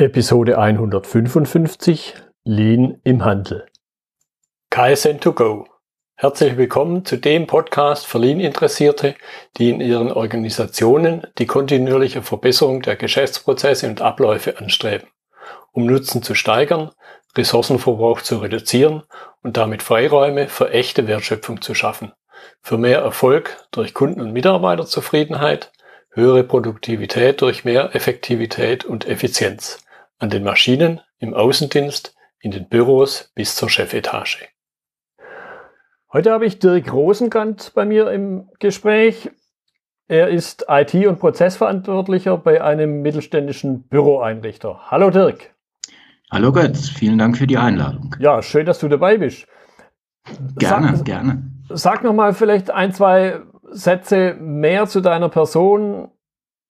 Episode 155 Lean im Handel. KSN2Go. Herzlich willkommen zu dem Podcast für Lean-Interessierte, die in ihren Organisationen die kontinuierliche Verbesserung der Geschäftsprozesse und Abläufe anstreben, um Nutzen zu steigern, Ressourcenverbrauch zu reduzieren und damit Freiräume für echte Wertschöpfung zu schaffen, für mehr Erfolg durch Kunden- und Mitarbeiterzufriedenheit, höhere Produktivität durch mehr Effektivität und Effizienz an den Maschinen, im Außendienst, in den Büros bis zur Chefetage. Heute habe ich Dirk Rosenkant bei mir im Gespräch. Er ist IT- und Prozessverantwortlicher bei einem mittelständischen Büroeinrichter. Hallo Dirk. Hallo Götz, vielen Dank für die Einladung. Ja, schön, dass du dabei bist. Gerne, sag, gerne. Sag noch mal vielleicht ein, zwei Sätze mehr zu deiner Person.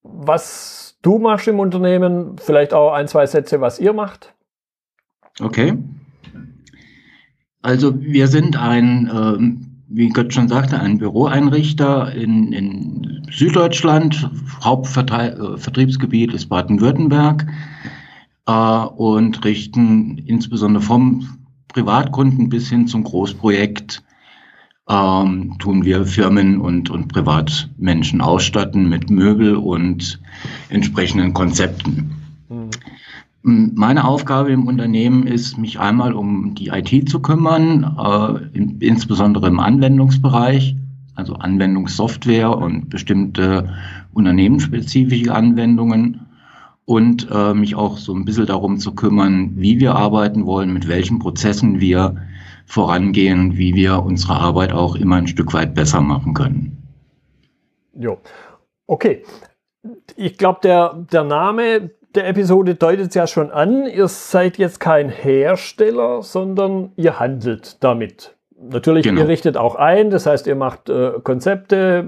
Was du machst im Unternehmen, vielleicht auch ein, zwei Sätze, was ihr macht. Okay. Also wir sind ein, äh, wie Gott schon sagte, ein Büroeinrichter in, in Süddeutschland. Hauptvertriebsgebiet ist Baden-Württemberg äh, und richten insbesondere vom Privatkunden bis hin zum Großprojekt ähm, tun wir Firmen und, und Privatmenschen ausstatten mit Möbel und entsprechenden Konzepten. Mhm. Meine Aufgabe im Unternehmen ist, mich einmal um die IT zu kümmern, äh, in, insbesondere im Anwendungsbereich, also Anwendungssoftware und bestimmte unternehmensspezifische Anwendungen und äh, mich auch so ein bisschen darum zu kümmern, wie wir arbeiten wollen, mit welchen Prozessen wir vorangehen, wie wir unsere Arbeit auch immer ein Stück weit besser machen können. Jo, okay. Ich glaube, der, der Name der Episode deutet es ja schon an. Ihr seid jetzt kein Hersteller, sondern ihr handelt damit. Natürlich, genau. ihr richtet auch ein, das heißt, ihr macht äh, Konzepte,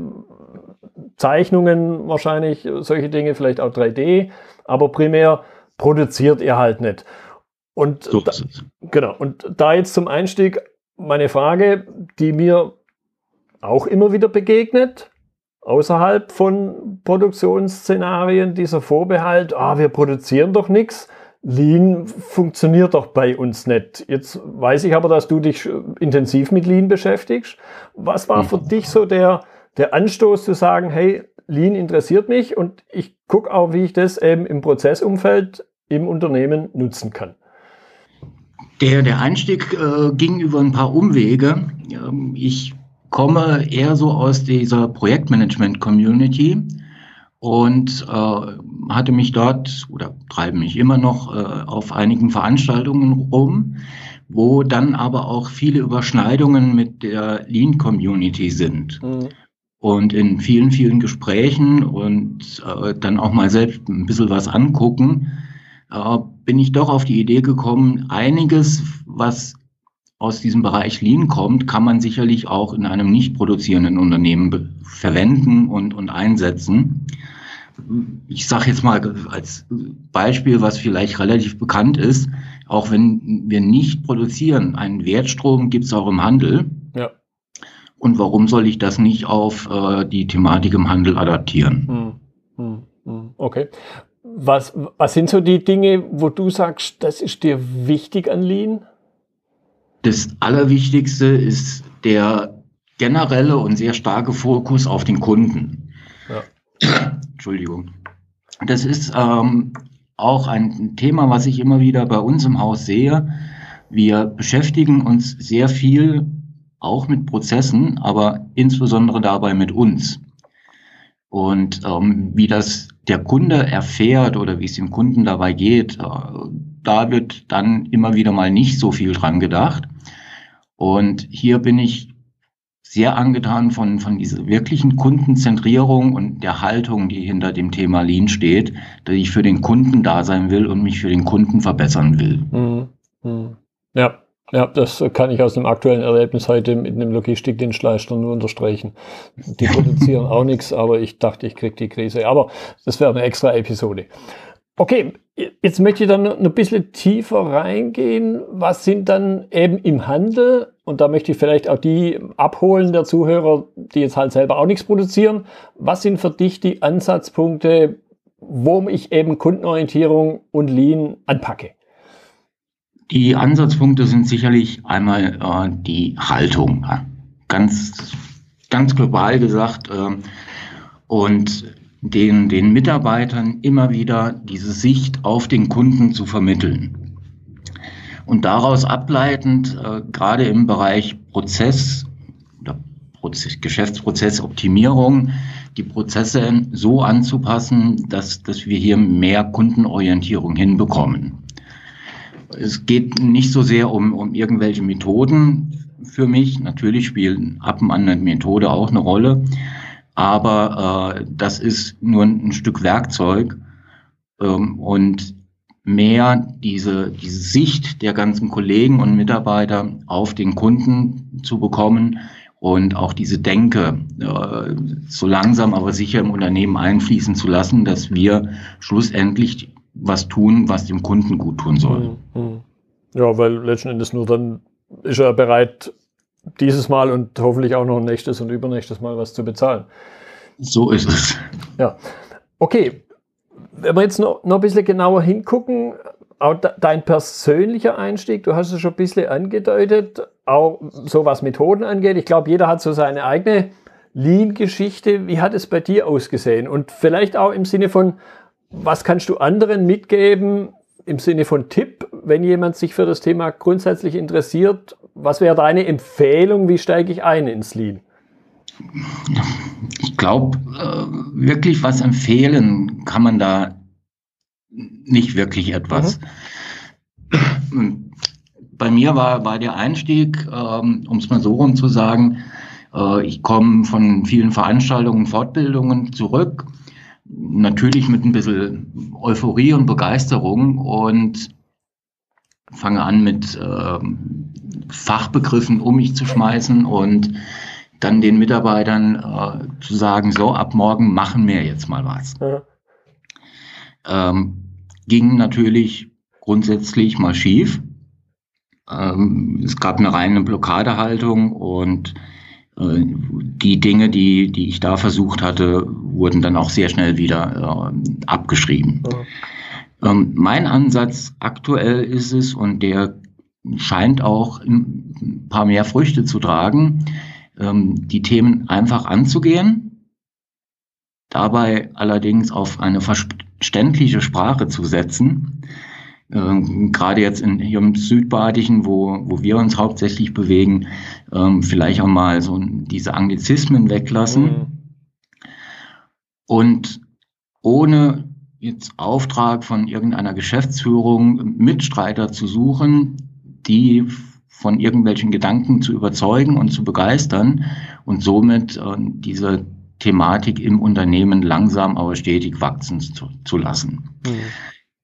Zeichnungen wahrscheinlich, solche Dinge, vielleicht auch 3D, aber primär produziert ihr halt nicht. Und so da, genau. Und da jetzt zum Einstieg meine Frage, die mir auch immer wieder begegnet, außerhalb von Produktionsszenarien, dieser Vorbehalt, ah, wir produzieren doch nichts. Lean funktioniert doch bei uns nicht. Jetzt weiß ich aber, dass du dich intensiv mit Lean beschäftigst. Was war für mhm. dich so der, der Anstoß zu sagen, hey, Lean interessiert mich und ich gucke auch, wie ich das eben im Prozessumfeld im Unternehmen nutzen kann? Der, der Einstieg äh, ging über ein paar Umwege. Ähm, ich komme eher so aus dieser Projektmanagement-Community und äh, hatte mich dort oder treibe mich immer noch äh, auf einigen Veranstaltungen rum, wo dann aber auch viele Überschneidungen mit der Lean-Community sind. Mhm. Und in vielen, vielen Gesprächen und äh, dann auch mal selbst ein bisschen was angucken, äh, bin ich doch auf die Idee gekommen, einiges, was aus diesem Bereich Lean kommt, kann man sicherlich auch in einem nicht produzierenden Unternehmen verwenden und, und einsetzen. Ich sage jetzt mal als Beispiel, was vielleicht relativ bekannt ist, auch wenn wir nicht produzieren, einen Wertstrom gibt es auch im Handel. Ja. Und warum soll ich das nicht auf äh, die Thematik im Handel adaptieren? Hm, hm, hm. Okay. Was, was sind so die Dinge, wo du sagst, das ist dir wichtig an Lean? Das Allerwichtigste ist der generelle und sehr starke Fokus auf den Kunden. Ja. Entschuldigung. Das ist ähm, auch ein Thema, was ich immer wieder bei uns im Haus sehe. Wir beschäftigen uns sehr viel auch mit Prozessen, aber insbesondere dabei mit uns. Und ähm, wie das der Kunde erfährt oder wie es dem Kunden dabei geht, äh, da wird dann immer wieder mal nicht so viel dran gedacht. Und hier bin ich sehr angetan von, von dieser wirklichen Kundenzentrierung und der Haltung, die hinter dem Thema Lean steht, dass ich für den Kunden da sein will und mich für den Kunden verbessern will. Mhm. Mhm. Ja, ja, das kann ich aus dem aktuellen Erlebnis heute mit einem Logistikdienstleister nur unterstreichen. Die produzieren auch nichts, aber ich dachte, ich kriege die Krise. Aber das wäre eine extra Episode. Okay, jetzt möchte ich dann noch ein bisschen tiefer reingehen. Was sind dann eben im Handel, und da möchte ich vielleicht auch die abholen der Zuhörer, die jetzt halt selber auch nichts produzieren. Was sind für dich die Ansatzpunkte, wo ich eben Kundenorientierung und Lean anpacke? Die Ansatzpunkte sind sicherlich einmal äh, die Haltung, ganz, ganz global gesagt, äh, und den, den Mitarbeitern immer wieder diese Sicht auf den Kunden zu vermitteln. Und daraus ableitend, äh, gerade im Bereich Prozess oder Prozess, Geschäftsprozessoptimierung, die Prozesse so anzupassen, dass, dass wir hier mehr Kundenorientierung hinbekommen. Es geht nicht so sehr um, um irgendwelche Methoden für mich. Natürlich spielt ab und an eine Methode auch eine Rolle. Aber äh, das ist nur ein Stück Werkzeug. Ähm, und mehr diese, diese Sicht der ganzen Kollegen und Mitarbeiter auf den Kunden zu bekommen und auch diese Denke äh, so langsam aber sicher im Unternehmen einfließen zu lassen, dass wir schlussendlich was tun, was dem Kunden gut tun soll. Mhm, mhm. Ja, weil letzten Endes nur dann ist er bereit, dieses Mal und hoffentlich auch noch nächstes und übernächstes Mal was zu bezahlen. So ist es. Ja. Okay. Wenn wir jetzt noch, noch ein bisschen genauer hingucken, auch dein persönlicher Einstieg, du hast es schon ein bisschen angedeutet, auch so was Methoden angeht. Ich glaube, jeder hat so seine eigene Lean-Geschichte. Wie hat es bei dir ausgesehen? Und vielleicht auch im Sinne von, was kannst du anderen mitgeben im Sinne von Tipp, wenn jemand sich für das Thema grundsätzlich interessiert? Was wäre deine Empfehlung? Wie steige ich ein ins Lean? Ich glaube, äh, wirklich was empfehlen kann man da nicht wirklich etwas. Mhm. Bei mir war, war der Einstieg, ähm, um es mal so rum zu sagen, äh, ich komme von vielen Veranstaltungen, Fortbildungen zurück natürlich mit ein bisschen Euphorie und Begeisterung und fange an mit äh, Fachbegriffen um mich zu schmeißen und dann den Mitarbeitern äh, zu sagen, so ab morgen machen wir jetzt mal was. Ja. Ähm, ging natürlich grundsätzlich mal schief. Ähm, es gab eine reine Blockadehaltung und die Dinge, die, die ich da versucht hatte, wurden dann auch sehr schnell wieder äh, abgeschrieben. Ja. Ähm, mein Ansatz aktuell ist es, und der scheint auch ein paar mehr Früchte zu tragen, ähm, die Themen einfach anzugehen, dabei allerdings auf eine verständliche Sprache zu setzen ähm, gerade jetzt in, hier im Südbadischen, wo, wo wir uns hauptsächlich bewegen, ähm, vielleicht auch mal so diese Anglizismen weglassen. Mhm. Und ohne jetzt Auftrag von irgendeiner Geschäftsführung Mitstreiter zu suchen, die von irgendwelchen Gedanken zu überzeugen und zu begeistern und somit äh, diese Thematik im Unternehmen langsam aber stetig wachsen zu, zu lassen. Mhm.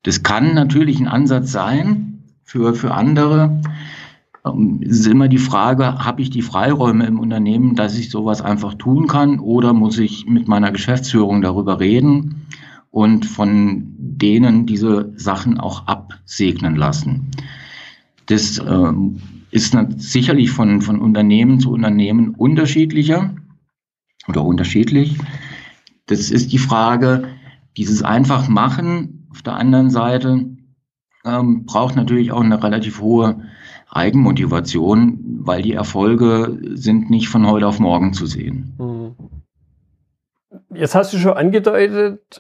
Das kann natürlich ein Ansatz sein für, für andere. Ähm, es ist immer die Frage, habe ich die Freiräume im Unternehmen, dass ich sowas einfach tun kann oder muss ich mit meiner Geschäftsführung darüber reden und von denen diese Sachen auch absegnen lassen. Das äh, ist sicherlich von, von Unternehmen zu Unternehmen unterschiedlicher oder unterschiedlich. Das ist die Frage, dieses einfach machen auf der anderen Seite ähm, braucht natürlich auch eine relativ hohe Eigenmotivation, weil die Erfolge sind nicht von heute auf morgen zu sehen. Mhm. Jetzt hast du schon angedeutet,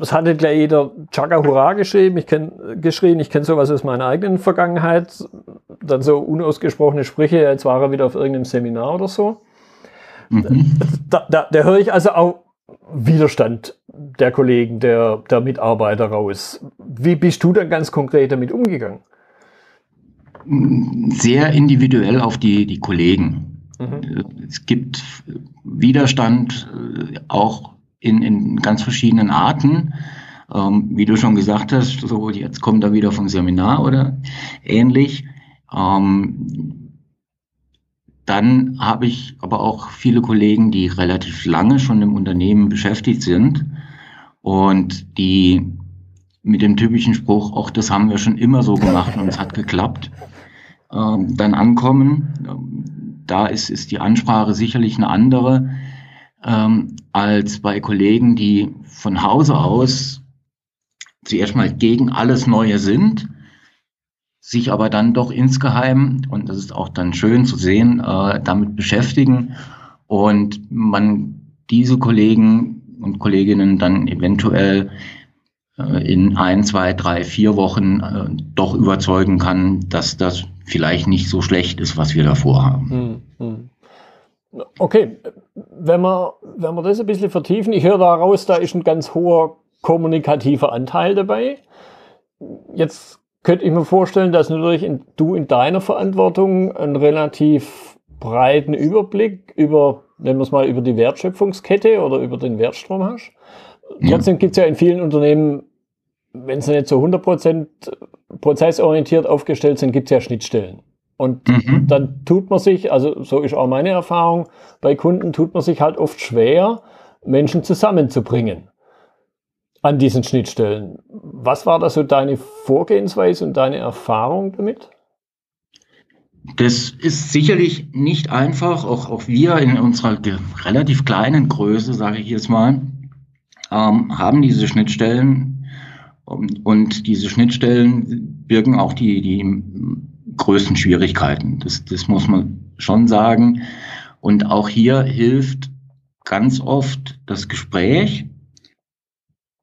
es hatte gleich jeder Chaka Hurra geschrieben, ich kenn, geschrien, ich kenne sowas aus meiner eigenen Vergangenheit, dann so unausgesprochene Sprüche, jetzt war er wieder auf irgendeinem Seminar oder so. Mhm. Da, da, da höre ich also auch Widerstand der Kollegen, der, der Mitarbeiter raus. Wie bist du dann ganz konkret damit umgegangen? Sehr individuell auf die, die Kollegen. Mhm. Es gibt Widerstand äh, auch in, in ganz verschiedenen Arten. Ähm, wie du schon gesagt hast, so jetzt kommt er wieder vom Seminar oder ähnlich. Ähm, dann habe ich aber auch viele Kollegen, die relativ lange schon im Unternehmen beschäftigt sind und die mit dem typischen Spruch, auch das haben wir schon immer so gemacht und es hat geklappt, ähm, dann ankommen. Da ist, ist die Ansprache sicherlich eine andere ähm, als bei Kollegen, die von Hause aus zuerst mal gegen alles Neue sind, sich aber dann doch insgeheim, und das ist auch dann schön zu sehen, äh, damit beschäftigen und man diese Kollegen und Kolleginnen dann eventuell äh, in ein, zwei, drei, vier Wochen äh, doch überzeugen kann, dass das vielleicht nicht so schlecht ist, was wir da vorhaben. Hm, hm. Okay, wenn wir, wenn wir das ein bisschen vertiefen, ich höre daraus, da ist ein ganz hoher kommunikativer Anteil dabei. Jetzt könnte ich mir vorstellen, dass natürlich in, du in deiner Verantwortung einen relativ breiten Überblick über, nennen wir es mal, über die Wertschöpfungskette oder über den Wertstrom hast. Trotzdem gibt es ja in vielen Unternehmen, wenn sie nicht so 100% prozessorientiert aufgestellt sind, gibt es ja Schnittstellen. Und mhm. dann tut man sich, also so ist auch meine Erfahrung, bei Kunden tut man sich halt oft schwer, Menschen zusammenzubringen an diesen Schnittstellen. Was war da so deine Vorgehensweise und deine Erfahrung damit? Das ist sicherlich nicht einfach. Auch, auch wir in unserer relativ kleinen Größe, sage ich jetzt mal, ähm, haben diese Schnittstellen. Und diese Schnittstellen birgen auch die, die größten Schwierigkeiten. Das, das muss man schon sagen. Und auch hier hilft ganz oft das Gespräch,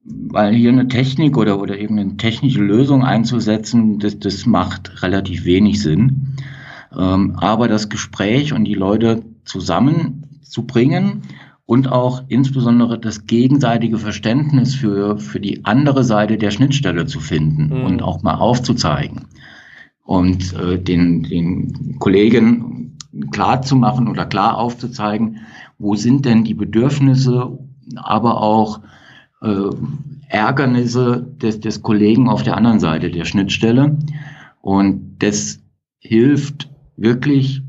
weil hier eine Technik oder, oder irgendeine technische Lösung einzusetzen, das, das macht relativ wenig Sinn. Ähm, aber das Gespräch und die Leute zusammenzubringen und auch insbesondere das gegenseitige Verständnis für, für die andere Seite der Schnittstelle zu finden mhm. und auch mal aufzuzeigen und äh, den, den Kollegen klar zu machen oder klar aufzuzeigen, wo sind denn die Bedürfnisse, aber auch äh, Ärgernisse des, des Kollegen auf der anderen Seite der Schnittstelle. Und das hilft wirklich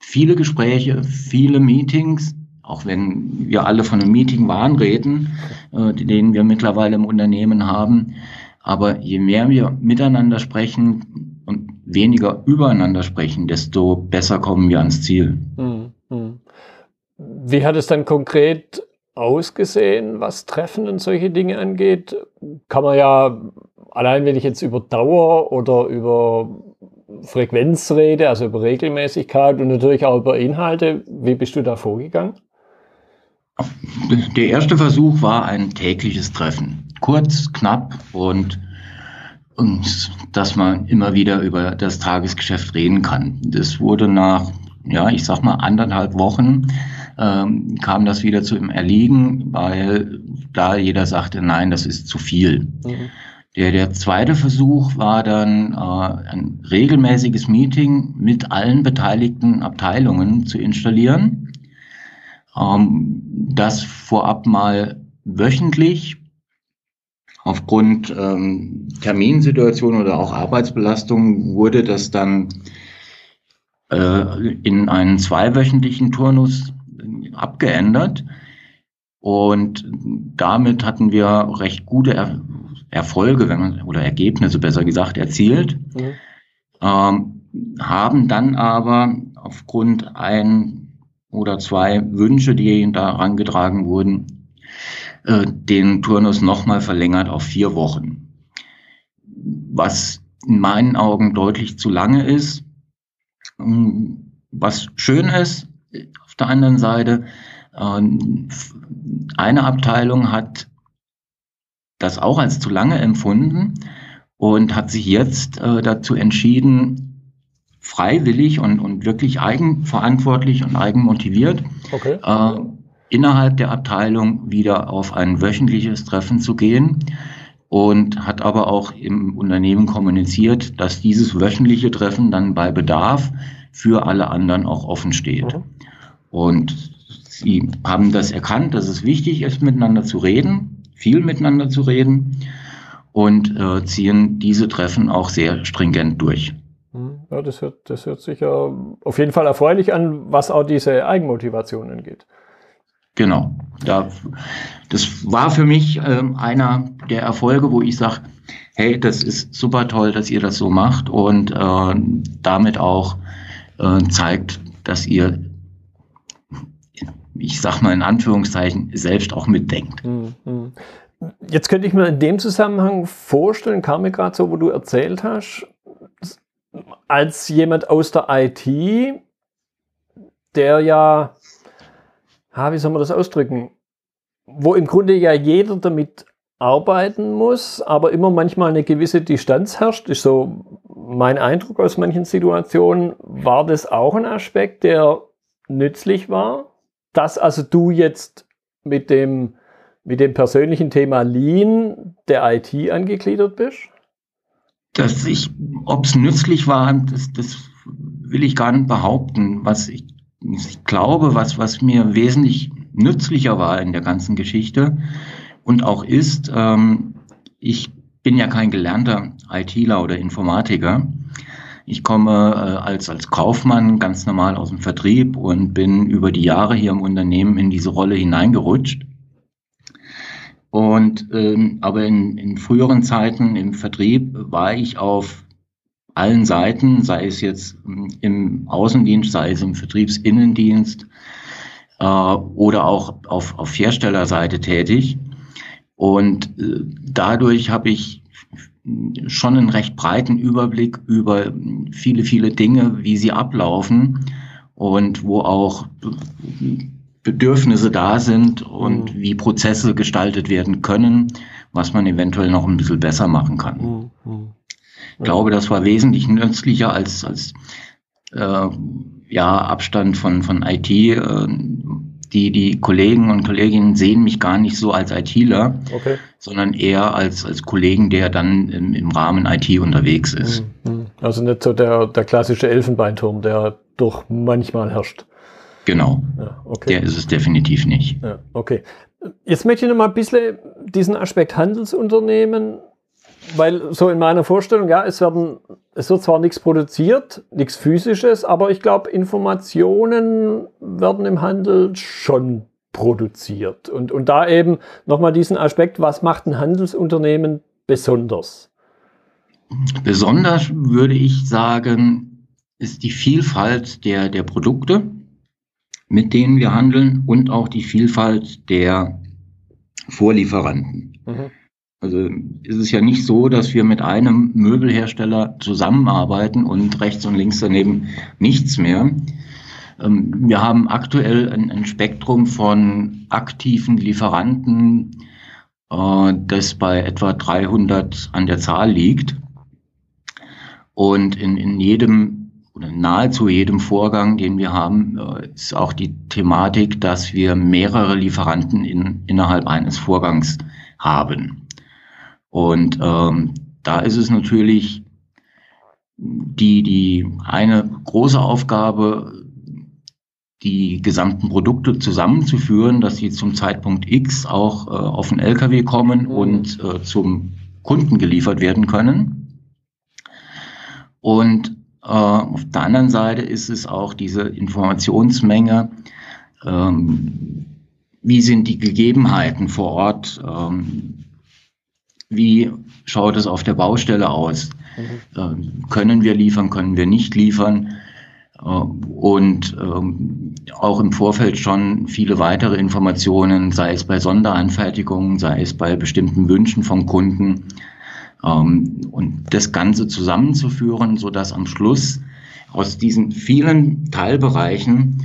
viele Gespräche, viele Meetings, auch wenn wir alle von einem Meeting waren, reden, äh, den wir mittlerweile im Unternehmen haben. Aber je mehr wir miteinander sprechen, und weniger übereinander sprechen, desto besser kommen wir ans Ziel. Hm, hm. Wie hat es dann konkret ausgesehen, was Treffen und solche Dinge angeht? Kann man ja, allein wenn ich jetzt über Dauer oder über Frequenz rede, also über Regelmäßigkeit und natürlich auch über Inhalte, wie bist du da vorgegangen? Der erste Versuch war ein tägliches Treffen. Kurz, knapp und und dass man immer wieder über das Tagesgeschäft reden kann. Das wurde nach, ja, ich sag mal, anderthalb Wochen ähm, kam das wieder zu im Erliegen, weil da jeder sagte, nein, das ist zu viel. Mhm. Der, der zweite Versuch war dann äh, ein regelmäßiges Meeting mit allen beteiligten Abteilungen zu installieren. Ähm, das vorab mal wöchentlich Aufgrund ähm, Terminsituation oder auch Arbeitsbelastung wurde das dann äh, in einen zweiwöchentlichen Turnus abgeändert. Und damit hatten wir recht gute er Erfolge, wenn man, oder Ergebnisse besser gesagt, erzielt. Mhm. Ähm, haben dann aber aufgrund ein oder zwei Wünsche, die da herangetragen wurden, äh, den Turnus nochmal verlängert auf vier Wochen. Was in meinen Augen deutlich zu lange ist. Ähm, was schön ist, auf der anderen Seite, ähm, eine Abteilung hat das auch als zu lange empfunden und hat sich jetzt äh, dazu entschieden, freiwillig und, und wirklich eigenverantwortlich und eigenmotiviert okay. äh, innerhalb der Abteilung wieder auf ein wöchentliches Treffen zu gehen und hat aber auch im Unternehmen kommuniziert, dass dieses wöchentliche Treffen dann bei Bedarf für alle anderen auch offen steht. Mhm. Und sie haben das erkannt, dass es wichtig ist, miteinander zu reden, viel miteinander zu reden und äh, ziehen diese Treffen auch sehr stringent durch. Mhm. Ja, das hört, das hört sich ja auf jeden Fall erfreulich an, was auch diese Eigenmotivation angeht. Genau. Da, das war für mich ähm, einer der Erfolge, wo ich sage, hey, das ist super toll, dass ihr das so macht und äh, damit auch äh, zeigt, dass ihr, ich sag mal in Anführungszeichen, selbst auch mitdenkt. Mhm. Jetzt könnte ich mir in dem Zusammenhang vorstellen, kam mir gerade so, wo du erzählt hast, als jemand aus der IT, der ja, ah, wie soll man das ausdrücken, wo im Grunde ja jeder damit arbeiten muss, aber immer manchmal eine gewisse Distanz herrscht, ist so mein Eindruck aus manchen Situationen. War das auch ein Aspekt, der nützlich war? Dass also du jetzt mit dem, mit dem persönlichen Thema Lean der IT angegliedert bist? Dass ich, ob es nützlich war, das, das will ich gar nicht behaupten. Was ich, ich glaube, was, was mir wesentlich nützlicher war in der ganzen Geschichte, und auch ist, ähm, ich bin ja kein gelernter ITler oder Informatiker. Ich komme äh, als, als Kaufmann ganz normal aus dem Vertrieb und bin über die Jahre hier im Unternehmen in diese Rolle hineingerutscht. Und ähm, aber in, in früheren Zeiten im Vertrieb war ich auf allen Seiten, sei es jetzt im Außendienst, sei es im Vertriebsinnendienst äh, oder auch auf, auf Herstellerseite tätig. Und äh, dadurch habe ich schon einen recht breiten Überblick über viele, viele Dinge, wie sie ablaufen und wo auch Bedürfnisse da sind und mhm. wie Prozesse gestaltet werden können, was man eventuell noch ein bisschen besser machen kann. Mhm. mhm. Ich glaube, das war wesentlich nützlicher als, als äh, ja, Abstand von, von IT. Äh, die, die Kollegen und Kolleginnen sehen mich gar nicht so als ITler, okay. sondern eher als, als Kollegen, der dann im, im Rahmen IT unterwegs ist. Mhm, mhm. Also nicht so der, der klassische Elfenbeinturm, der doch manchmal herrscht. Genau. Ja, okay. Der ist es definitiv nicht. Ja, okay. Jetzt möchte ich noch mal ein bisschen diesen Aspekt Handelsunternehmen weil so in meiner Vorstellung, ja, es werden, es wird zwar nichts produziert, nichts physisches, aber ich glaube, Informationen werden im Handel schon produziert. Und, und da eben nochmal diesen Aspekt, was macht ein Handelsunternehmen besonders? Besonders würde ich sagen, ist die Vielfalt der, der Produkte, mit denen wir handeln und auch die Vielfalt der Vorlieferanten. Mhm. Also ist es ja nicht so, dass wir mit einem Möbelhersteller zusammenarbeiten und rechts und links daneben nichts mehr. Ähm, wir haben aktuell ein, Spektrum von aktiven Lieferanten, äh, das bei etwa 300 an der Zahl liegt. Und in, in jedem oder nahezu jedem Vorgang, den wir haben, äh, ist auch die Thematik, dass wir mehrere Lieferanten in, innerhalb eines Vorgangs haben. Und ähm, da ist es natürlich die, die eine große Aufgabe, die gesamten Produkte zusammenzuführen, dass sie zum Zeitpunkt X auch äh, auf den LKW kommen mhm. und äh, zum Kunden geliefert werden können. Und äh, auf der anderen Seite ist es auch diese Informationsmenge, ähm, wie sind die Gegebenheiten vor Ort, ähm, wie schaut es auf der Baustelle aus? Mhm. können wir liefern, können wir nicht liefern? Äh, und ähm, auch im Vorfeld schon viele weitere Informationen, sei es bei Sonderanfertigungen, sei es bei bestimmten Wünschen von Kunden. Ähm, und das Ganze zusammenzuführen, so dass am Schluss aus diesen vielen Teilbereichen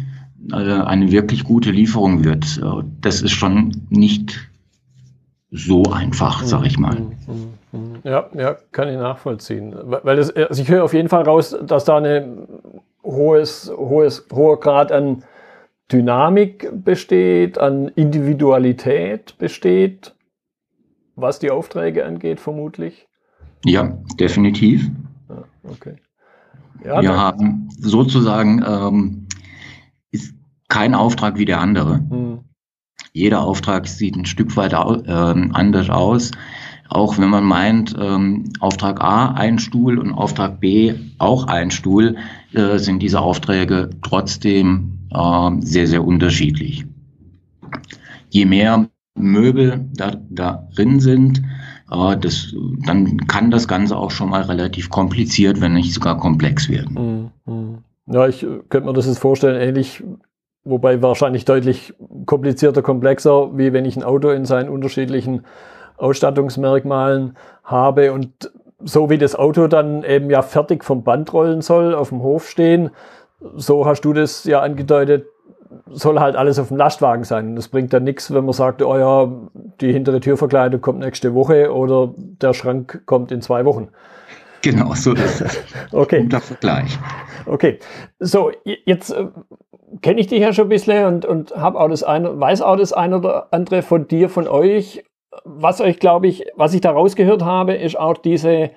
äh, eine wirklich gute Lieferung wird. Äh, das ist schon nicht so einfach, sag ich mal. Ja, ja, kann ich nachvollziehen. Weil das, also ich höre auf jeden Fall raus, dass da ein hohes, hohes, hoher Grad an Dynamik besteht, an Individualität besteht, was die Aufträge angeht, vermutlich. Ja, definitiv. Ja, okay. Ja, Wir haben sozusagen ähm, ist kein Auftrag wie der andere. Mhm. Jeder Auftrag sieht ein Stück weit äh, anders aus. Auch wenn man meint, ähm, Auftrag A ein Stuhl und Auftrag B auch ein Stuhl, äh, sind diese Aufträge trotzdem äh, sehr, sehr unterschiedlich. Je mehr Möbel da, darin sind, äh, das, dann kann das Ganze auch schon mal relativ kompliziert, wenn nicht sogar komplex werden. Mhm. mhm. Ja, ich äh, könnte mir das jetzt vorstellen, ähnlich wobei wahrscheinlich deutlich komplizierter, komplexer, wie wenn ich ein Auto in seinen unterschiedlichen Ausstattungsmerkmalen habe und so wie das Auto dann eben ja fertig vom Band rollen soll, auf dem Hof stehen, so hast du das ja angedeutet, soll halt alles auf dem Lastwagen sein. Das bringt dann nichts, wenn man sagt, oh ja, die hintere Türverkleidung kommt nächste Woche oder der Schrank kommt in zwei Wochen. Genau, so ist es. okay. Guter Vergleich. Okay. So, jetzt äh, kenne ich dich ja schon ein bisschen und, und habe auch das eine, weiß auch das eine oder andere von dir, von euch. Was euch, glaube ich, was ich da rausgehört habe, ist auch diese,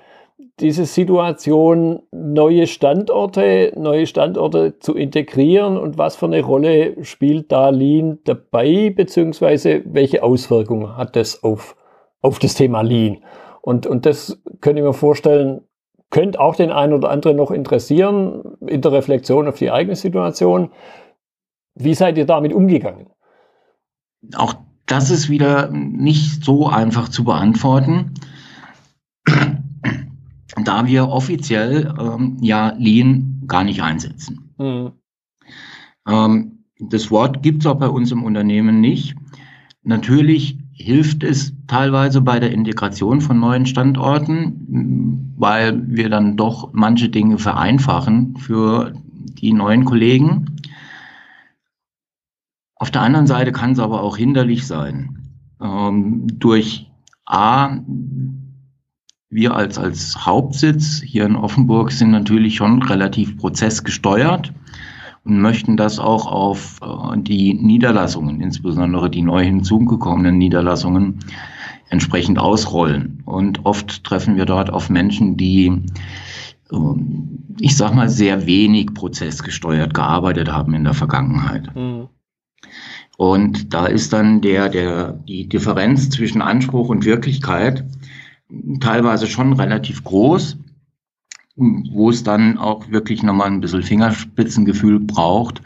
diese Situation, neue Standorte, neue Standorte zu integrieren und was für eine Rolle spielt da Lean dabei, beziehungsweise welche Auswirkungen hat das auf, auf das Thema Lean? Und, und das könnte ich mir vorstellen, könnte auch den einen oder anderen noch interessieren, in der Reflexion auf die eigene Situation. Wie seid ihr damit umgegangen? Auch das ist wieder nicht so einfach zu beantworten, da wir offiziell ähm, ja Lean gar nicht einsetzen. Mhm. Ähm, das Wort gibt es auch bei uns im Unternehmen nicht. Natürlich hilft es teilweise bei der Integration von neuen Standorten, weil wir dann doch manche Dinge vereinfachen für die neuen Kollegen. Auf der anderen Seite kann es aber auch hinderlich sein. Ähm, durch A, wir als, als Hauptsitz hier in Offenburg sind natürlich schon relativ prozessgesteuert und möchten das auch auf äh, die Niederlassungen, insbesondere die neu hinzugekommenen Niederlassungen, entsprechend ausrollen. Und oft treffen wir dort auf Menschen, die, ähm, ich sag mal, sehr wenig prozessgesteuert gearbeitet haben in der Vergangenheit. Mhm. Und da ist dann der, der, die Differenz zwischen Anspruch und Wirklichkeit teilweise schon relativ groß wo es dann auch wirklich nochmal ein bisschen Fingerspitzengefühl braucht,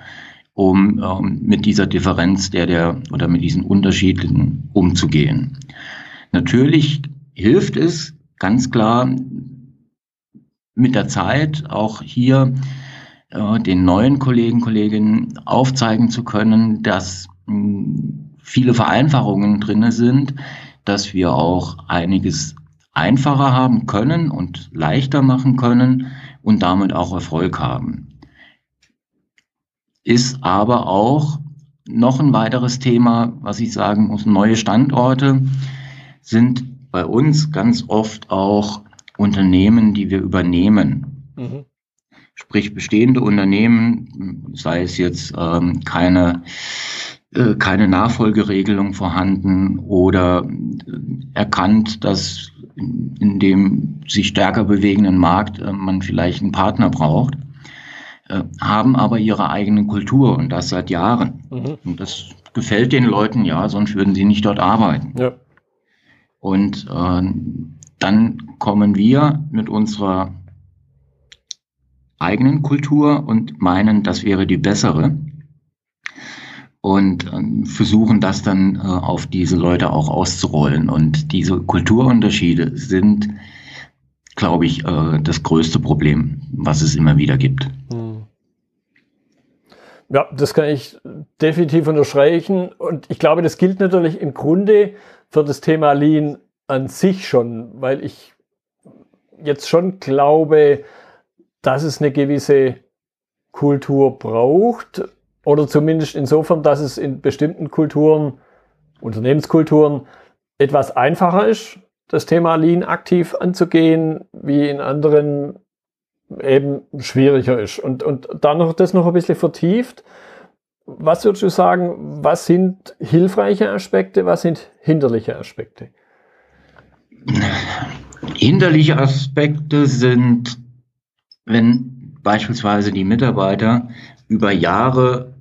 um ähm, mit dieser Differenz der, der oder mit diesen Unterschieden umzugehen. Natürlich hilft es ganz klar mit der Zeit auch hier äh, den neuen Kollegen, Kolleginnen aufzeigen zu können, dass mh, hm, viele Vereinfachungen drinne sind, dass wir auch einiges einfacher haben können und leichter machen können und damit auch Erfolg haben. Ist aber auch noch ein weiteres Thema, was ich sagen muss, neue Standorte sind bei uns ganz oft auch Unternehmen, die wir übernehmen. Mhm. Sprich bestehende Unternehmen, sei es jetzt ähm, keine äh, keine Nachfolgeregelung vorhanden oder erkannt, dass in dem sich stärker bewegenden Markt äh, man vielleicht einen Partner braucht, äh, haben aber ihre eigene Kultur und das seit Jahren. Mhm. Und das gefällt den Leuten ja, sonst würden sie nicht dort arbeiten. Ja. Und äh, dann kommen wir mit unserer eigenen Kultur und meinen, das wäre die bessere und ähm, versuchen das dann äh, auf diese Leute auch auszurollen. Und diese Kulturunterschiede sind, glaube ich, äh, das größte Problem, was es immer wieder gibt. Hm. Ja, das kann ich definitiv unterstreichen. Und ich glaube, das gilt natürlich im Grunde für das Thema Lean an sich schon, weil ich jetzt schon glaube, dass es eine gewisse Kultur braucht oder zumindest insofern, dass es in bestimmten Kulturen, Unternehmenskulturen, etwas einfacher ist, das Thema Lean aktiv anzugehen, wie in anderen eben schwieriger ist. Und, und dann noch das noch ein bisschen vertieft. Was würdest du sagen, was sind hilfreiche Aspekte, was sind hinderliche Aspekte? Hinderliche Aspekte sind, wenn beispielsweise die Mitarbeiter über Jahre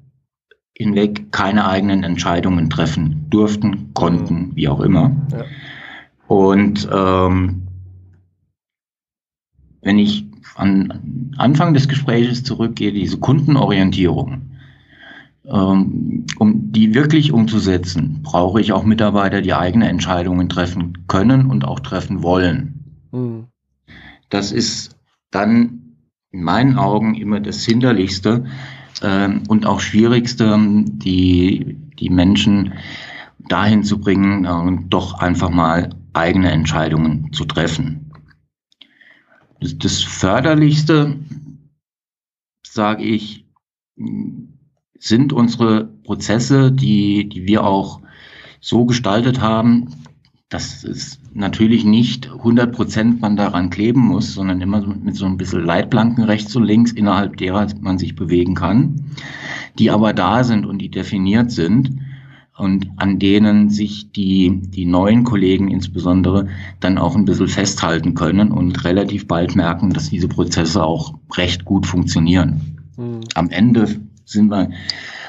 hinweg keine eigenen Entscheidungen treffen durften, konnten, mhm. wie auch immer. Ja. Und ähm, wenn ich an Anfang des Gesprächs zurückgehe, diese Kundenorientierung, ähm, um die wirklich umzusetzen, brauche ich auch Mitarbeiter, die eigene Entscheidungen treffen können und auch treffen wollen. Mhm. Das ist dann in meinen Augen immer das Hinderlichste, und auch Schwierigste, die, die Menschen dahin zu bringen, äh, doch einfach mal eigene Entscheidungen zu treffen. Das, das Förderlichste, sage ich, sind unsere Prozesse, die, die wir auch so gestaltet haben, dass es natürlich nicht 100 Prozent man daran kleben muss, sondern immer mit so ein bisschen Leitplanken rechts und links, innerhalb derer man sich bewegen kann, die aber da sind und die definiert sind und an denen sich die, die neuen Kollegen insbesondere dann auch ein bisschen festhalten können und relativ bald merken, dass diese Prozesse auch recht gut funktionieren. Mhm. Am Ende sind wir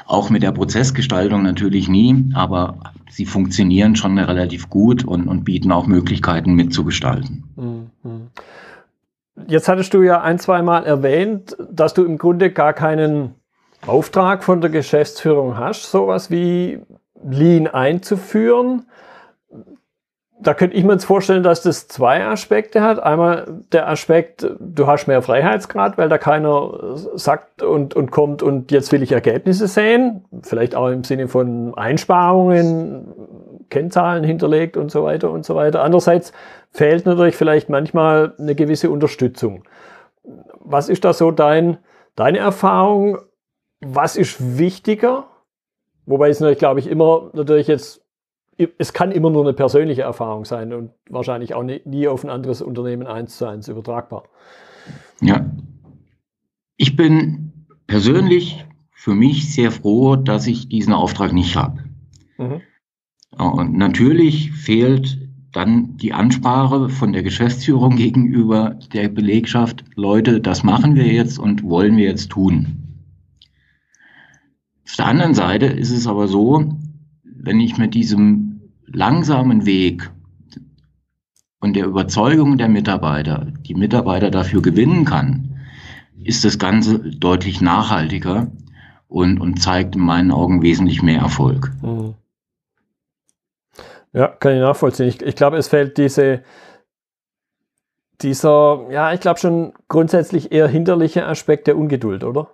auch mit der Prozessgestaltung natürlich nie, aber sie funktionieren schon relativ gut und, und bieten auch Möglichkeiten mitzugestalten. Mhm. Jetzt hattest du ja ein, zwei Mal erwähnt, dass du im Grunde gar keinen Auftrag von der Geschäftsführung hast, sowas wie Lean einzuführen. Da könnte ich mir jetzt vorstellen, dass das zwei Aspekte hat. Einmal der Aspekt, du hast mehr Freiheitsgrad, weil da keiner sagt und, und kommt und jetzt will ich Ergebnisse sehen. Vielleicht auch im Sinne von Einsparungen, Kennzahlen hinterlegt und so weiter und so weiter. Andererseits fehlt natürlich vielleicht manchmal eine gewisse Unterstützung. Was ist da so dein, deine Erfahrung? Was ist wichtiger? Wobei es natürlich, glaube ich, immer natürlich jetzt, es kann immer nur eine persönliche Erfahrung sein und wahrscheinlich auch nie, auf ein anderes Unternehmen eins zu eins übertragbar. Ja. Ich bin persönlich für mich sehr froh, dass ich diesen Auftrag nicht habe. Mhm. Und natürlich fehlt dann die Ansprache von der Geschäftsführung gegenüber der Belegschaft, Leute, das machen wir jetzt und wollen wir jetzt tun. Auf der anderen Seite ist es aber so, wenn ich mit diesem langsamen Weg und der Überzeugung der Mitarbeiter die Mitarbeiter dafür gewinnen kann, ist das Ganze deutlich nachhaltiger und, und zeigt in meinen Augen wesentlich mehr Erfolg. Mhm. Ja, kann ich nachvollziehen. Ich, ich glaube, es fällt diese, dieser, ja, ich glaube schon grundsätzlich eher hinderliche Aspekt der Ungeduld, oder?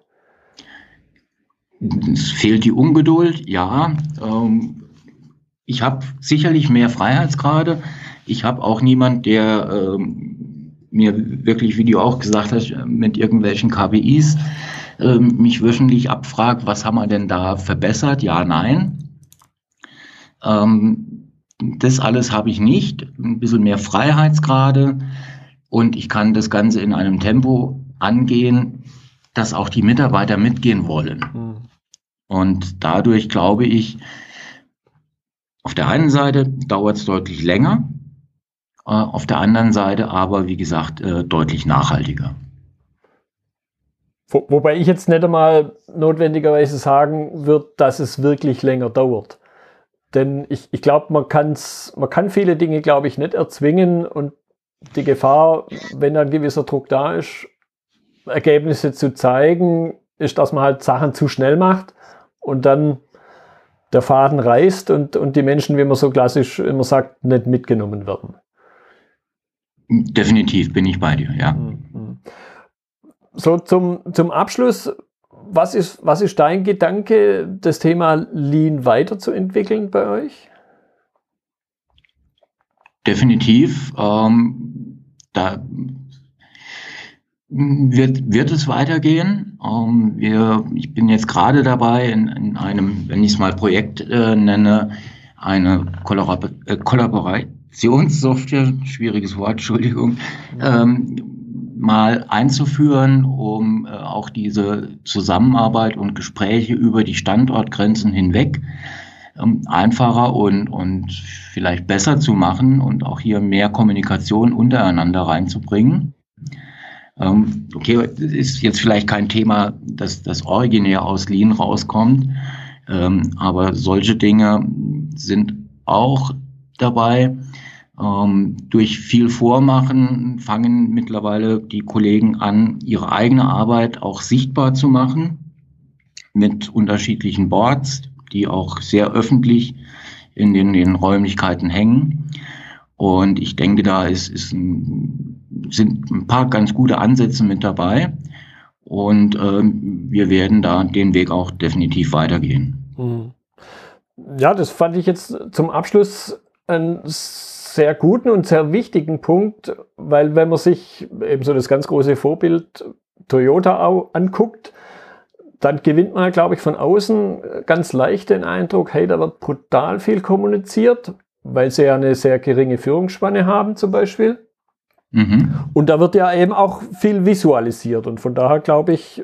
Es fehlt die Ungeduld, ja. Ähm, ich habe sicherlich mehr Freiheitsgrade. Ich habe auch niemand, der ähm, mir wirklich, wie du auch gesagt hast, mit irgendwelchen KPIs ähm, mich wöchentlich abfragt, was haben wir denn da verbessert? Ja, nein. Ähm, das alles habe ich nicht. Ein bisschen mehr Freiheitsgrade und ich kann das Ganze in einem Tempo angehen, dass auch die Mitarbeiter mitgehen wollen. Mhm. Und dadurch glaube ich, auf der einen Seite dauert es deutlich länger, äh, auf der anderen Seite aber, wie gesagt, äh, deutlich nachhaltiger. Wo, wobei ich jetzt nicht einmal notwendigerweise sagen würde, dass es wirklich länger dauert. Denn ich, ich glaube, man, man kann viele Dinge, glaube ich, nicht erzwingen und die Gefahr, wenn ein gewisser Druck da ist, Ergebnisse zu zeigen, ist, dass man halt Sachen zu schnell macht und dann der Faden reißt und, und die Menschen, wie man so klassisch immer sagt, nicht mitgenommen werden. Definitiv bin ich bei dir, ja. Mhm. So zum, zum Abschluss, was ist, was ist dein Gedanke, das Thema Lean weiterzuentwickeln bei euch? Definitiv. Ähm, da wird, wird es weitergehen. Ähm, wir, ich bin jetzt gerade dabei, in, in einem, wenn ich es mal Projekt äh, nenne, eine Kollabor äh, Kollaborationssoftware, schwieriges Wort, Entschuldigung, ähm, mal einzuführen, um äh, auch diese Zusammenarbeit und Gespräche über die Standortgrenzen hinweg ähm, einfacher und, und vielleicht besser zu machen und auch hier mehr Kommunikation untereinander reinzubringen. Ähm, okay, ist jetzt vielleicht kein Thema, dass das originär aus Lean rauskommt, ähm, aber solche Dinge sind auch dabei. Ähm, durch viel Vormachen fangen mittlerweile die Kollegen an, ihre eigene Arbeit auch sichtbar zu machen mit unterschiedlichen Boards, die auch sehr öffentlich in den, den Räumlichkeiten hängen. Und ich denke, da ist, ist ein, sind ein paar ganz gute Ansätze mit dabei. Und ähm, wir werden da den Weg auch definitiv weitergehen. Hm. Ja, das fand ich jetzt zum Abschluss einen sehr guten und sehr wichtigen Punkt, weil wenn man sich eben so das ganz große Vorbild Toyota anguckt, dann gewinnt man, glaube ich, von außen ganz leicht den Eindruck, hey, da wird brutal viel kommuniziert, weil sie ja eine sehr geringe Führungsspanne haben zum Beispiel. Mhm. Und da wird ja eben auch viel visualisiert und von daher glaube ich,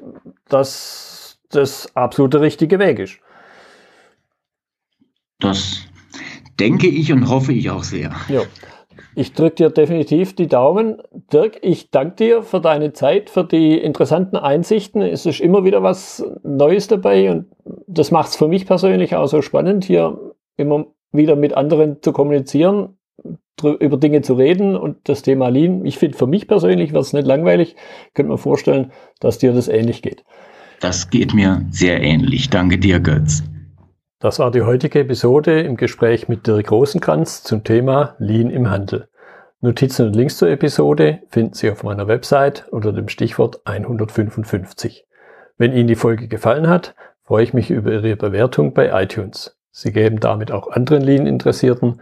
dass das absolut der richtige Weg ist. Das denke ich und hoffe ich auch sehr. Ja. Ich drücke dir definitiv die Daumen. Dirk, ich danke dir für deine Zeit, für die interessanten Einsichten. Es ist immer wieder was Neues dabei und das macht es für mich persönlich auch so spannend, hier immer wieder mit anderen zu kommunizieren, über Dinge zu reden und das Thema Lean. Ich finde, für mich persönlich wird es nicht langweilig. Könnte mir vorstellen, dass dir das ähnlich geht. Das geht mir sehr ähnlich. Danke dir, Götz. Das war die heutige Episode im Gespräch mit Dirk Rosenkranz zum Thema Lean im Handel. Notizen und Links zur Episode finden Sie auf meiner Website unter dem Stichwort 155. Wenn Ihnen die Folge gefallen hat, freue ich mich über Ihre Bewertung bei iTunes. Sie geben damit auch anderen Lean-Interessierten